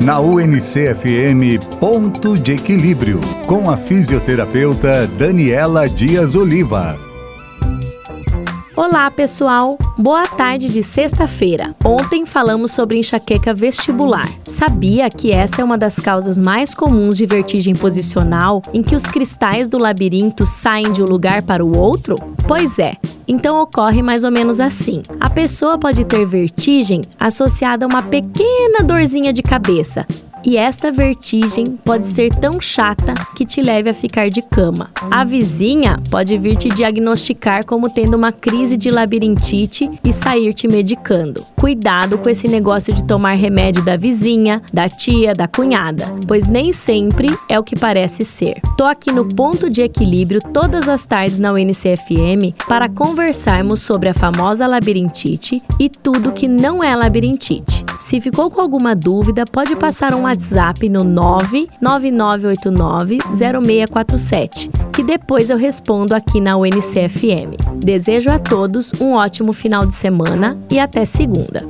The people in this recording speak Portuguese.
Na UNCFM Ponto de Equilíbrio, com a fisioterapeuta Daniela Dias Oliva. Olá, pessoal! Boa tarde de sexta-feira. Ontem falamos sobre enxaqueca vestibular. Sabia que essa é uma das causas mais comuns de vertigem posicional, em que os cristais do labirinto saem de um lugar para o outro? Pois é. Então ocorre mais ou menos assim: a pessoa pode ter vertigem associada a uma pequena dorzinha de cabeça, e esta vertigem pode ser tão chata que te leve a ficar de cama. A vizinha pode vir te diagnosticar como tendo uma crise de labirintite e sair te medicando. Cuidado com esse negócio de tomar remédio da vizinha, da tia, da cunhada, pois nem sempre é o que parece ser. Tô aqui no ponto de equilíbrio todas as tardes na UNCFM para conversarmos sobre a famosa labirintite e tudo que não é labirintite. Se ficou com alguma dúvida, pode passar um WhatsApp no 999890647, que depois eu respondo aqui na UNCFM. Desejo a todos um ótimo final de semana e até segunda.